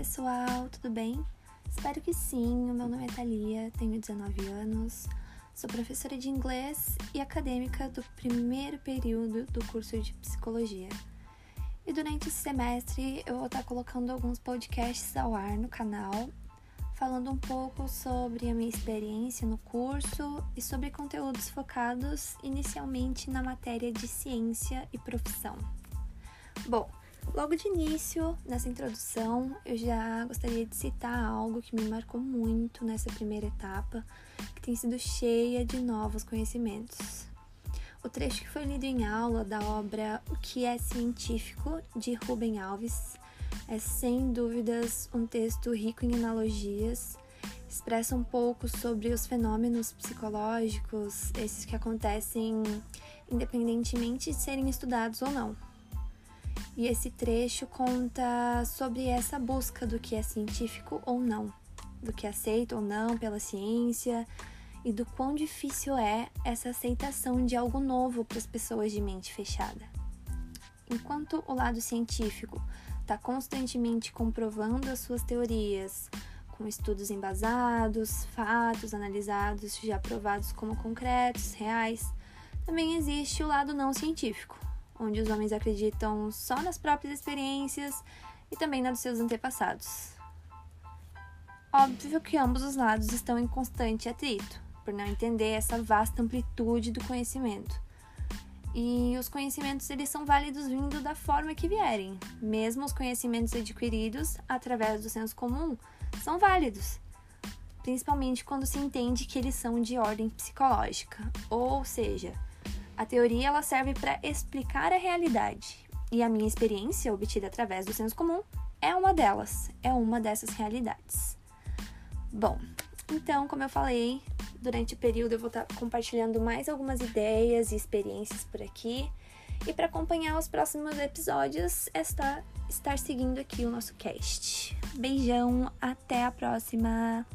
pessoal, tudo bem? Espero que sim. O meu nome é Thalia, tenho 19 anos, sou professora de inglês e acadêmica do primeiro período do curso de psicologia. E durante esse semestre eu vou estar colocando alguns podcasts ao ar no canal, falando um pouco sobre a minha experiência no curso e sobre conteúdos focados inicialmente na matéria de ciência e profissão. Bom, Logo de início, nessa introdução, eu já gostaria de citar algo que me marcou muito nessa primeira etapa, que tem sido cheia de novos conhecimentos. O trecho que foi lido em aula da obra O que é Científico, de Rubem Alves, é sem dúvidas um texto rico em analogias, expressa um pouco sobre os fenômenos psicológicos, esses que acontecem independentemente de serem estudados ou não. E esse trecho conta sobre essa busca do que é científico ou não, do que é aceito ou não pela ciência e do quão difícil é essa aceitação de algo novo para as pessoas de mente fechada. Enquanto o lado científico está constantemente comprovando as suas teorias, com estudos embasados, fatos analisados, já provados como concretos, reais, também existe o lado não científico, onde os homens acreditam só nas próprias experiências e também na dos seus antepassados. Óbvio que ambos os lados estão em constante atrito, por não entender essa vasta amplitude do conhecimento. E os conhecimentos eles são válidos vindo da forma que vierem. Mesmo os conhecimentos adquiridos através do senso comum são válidos, principalmente quando se entende que eles são de ordem psicológica, ou seja, a teoria ela serve para explicar a realidade, e a minha experiência, obtida através do senso comum, é uma delas, é uma dessas realidades. Bom, então, como eu falei, durante o período eu vou estar tá compartilhando mais algumas ideias e experiências por aqui. E para acompanhar os próximos episódios, é estar, estar seguindo aqui o nosso cast. Beijão, até a próxima!